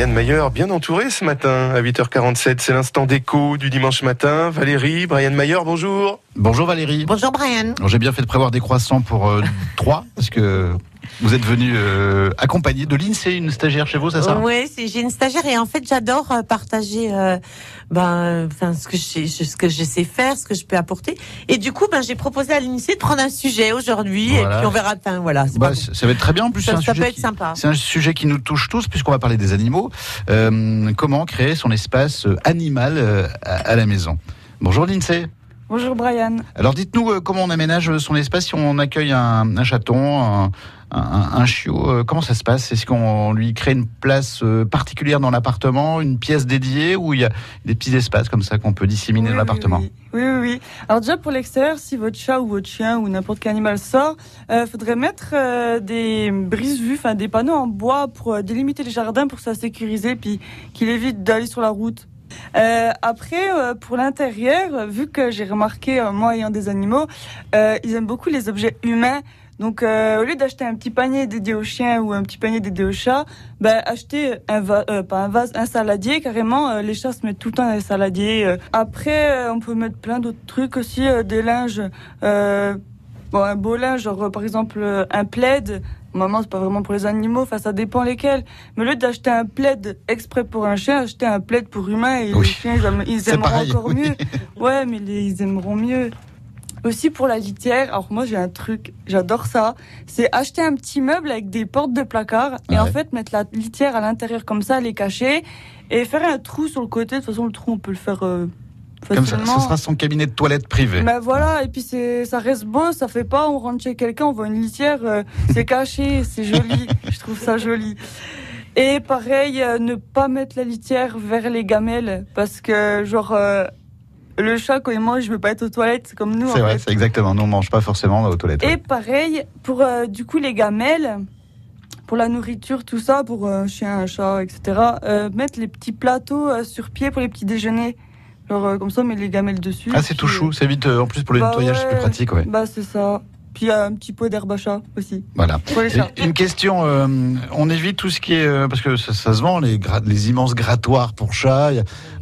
Brian Mayer, bien entouré ce matin à 8h47. C'est l'instant d'écho du dimanche matin. Valérie, Brian Mayer, bonjour. Bonjour Valérie. Bonjour Brian. J'ai bien fait de prévoir des croissants pour euh, trois, parce que vous êtes venu euh, accompagné de l'INSEE, une stagiaire chez vous, c'est ça? Oui, j'ai une stagiaire et en fait j'adore euh, partager euh, ben, enfin, ce, que je, ce que je sais faire, ce que je peux apporter. Et du coup, ben, j'ai proposé à l'INSEE de prendre un sujet aujourd'hui Voilà. et puis on verra. Enfin, voilà, c'est Bah, ça va être très bien. En plus, Ça- c'est un ça sujet peut être qui- sympa. C'est un sujet qui nous touche tous, puisqu'on va parler des animaux. Euh, comment créer son espace euh, animal euh, à, à la maison? Bonjour l'INSEE. Bonjour Brian. Alors dites-nous euh, comment on aménage son espace si on accueille un, un chaton, un, un- un chiot. euh, comment ça se passe? Est-ce qu'on lui crée une place euh, particulière dans l'appartement, une pièce dédiée, ou il y a des petits espaces comme ça qu'on peut disséminer Oui, dans l'appartement? Oui, oui, oui, oui. Alors déjà pour l'extérieur, si votre chat ou votre chien ou n'importe quel animal sort, euh, faudrait mettre euh, des brises-vues, enfin des panneaux en bois pour euh, délimiter les jardins pour que ça sécuriser puis qu'il évite d'aller sur la route. Euh, après, euh, pour l'intérieur, vu que j'ai remarqué, euh, moi ayant des animaux, euh, ils aiment beaucoup les objets humains. Donc, euh, au lieu d'acheter un petit panier dédié au chien ou un petit panier dédié au chat, ben, acheter un va- euh, pas un vase, un saladier carrément. les chats se mettent tout le temps dans les saladiers. Après, on peut mettre plein d'autres trucs aussi, des linges. Bon, un beau linge, genre par exemple un plaid. Maman, c'est pas vraiment pour les animaux, enfin ça dépend lesquels. Mais au lieu d'acheter un plaid exprès pour un chien, acheter un plaid pour humain et Oui. les chiens ils, aiment- ils C'est aimeront pareil, encore oui. mieux. Ouais, mais les- ils aimeront mieux. Aussi pour la litière, alors moi j'ai un truc, j'adore ça, c'est acheter un petit meuble avec des portes de placard et en fait mettre la litière à l'intérieur comme ça, les cacher et faire un trou sur le côté. De toute façon le trou on peut le faire euh, Comme ça, ce sera son cabinet de toilette privé. Ben voilà, et puis ça reste beau, ça fait pas, on rentre chez quelqu'un, on voit une litière, euh, c'est caché, c'est joli, je trouve ça joli. Et pareil, euh, ne pas mettre la litière vers les gamelles, parce que genre, euh, le chat quand il mange, il veut pas être aux toilettes, comme nous. C'est vrai, c'est exactement. Nous, on mange pas forcément aux toilettes. Et pareil, pour du coup les gamelles, pour la nourriture, tout ça, pour un chien, un chat, etc., mettre les petits plateaux sur pied pour les petits déjeuners. Euh, comme ça, on met les gamelles dessus. Ah, c'est tout chou. C'est vite. euh, en plus, pour le Bah nettoyage, c'est plus pratique, ouais. Bah, c'est ça. Puis un petit pot d'herbe à chat aussi. Voilà. Pour les Et chats. Une question, euh, on évite tout ce qui est euh, parce que ça, ça se vend les, les immenses grattoirs pour chats.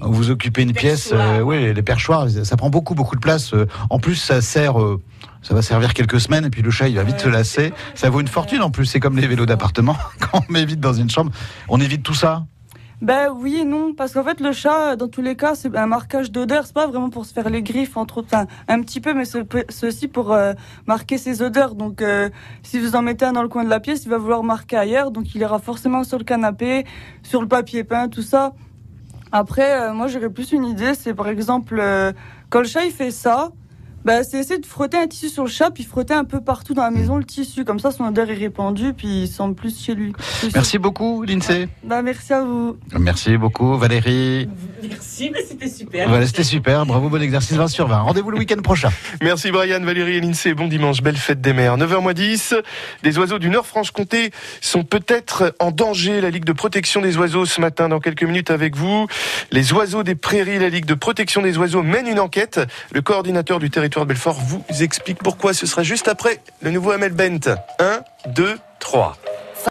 Vous occupez une pièce, euh, oui, les perchoirs, ça prend beaucoup beaucoup de place. En plus, ça sert, euh, ça va servir quelques semaines et puis le chat il va vite Ouais. se lasser. Ça vaut une fortune en plus. C'est comme les vélos d'appartement quand on met vite dans une chambre. On évite tout ça. Ben oui et non, parce qu'en fait, le chat, dans tous les cas, c'est un marquage d'odeur. C'est pas vraiment pour se faire les griffes, entre autres. Un petit peu, mais c'est aussi pour euh, marquer ses odeurs. Donc, euh, si vous en mettez un dans le coin de la pièce, il va vouloir marquer ailleurs. Donc, il ira forcément sur le canapé, sur le papier peint, tout ça. Après, euh, moi, j'aurais plus une idée. C'est par exemple, quand le chat, il fait ça, ben, c'est essayer de frotter un tissu sur le chat, puis frotter un peu partout dans la maison le tissu. Comme ça, son odeur est répandue, puis il sent plus chez lui. Merci beaucoup, Lindsay. Ben, merci à vous. Merci beaucoup, Valérie. Merci, mais c'était super. Voilà, c'était super. Bravo, bon exercice 20 sur 20. Rendez-vous le week-end prochain. Merci Brian, Valérie et l'INSEE. Bon dimanche, belle fête des mers. 9h 10. Des oiseaux du Nord-Franche-Comté sont peut-être en danger. La Ligue de protection des oiseaux ce matin, dans quelques minutes avec vous. Les oiseaux des prairies, la Ligue de protection des oiseaux mène une enquête. Le coordinateur du territoire de Belfort vous explique pourquoi. Ce sera juste après le nouveau Hamel Bent. 1, 2, 3.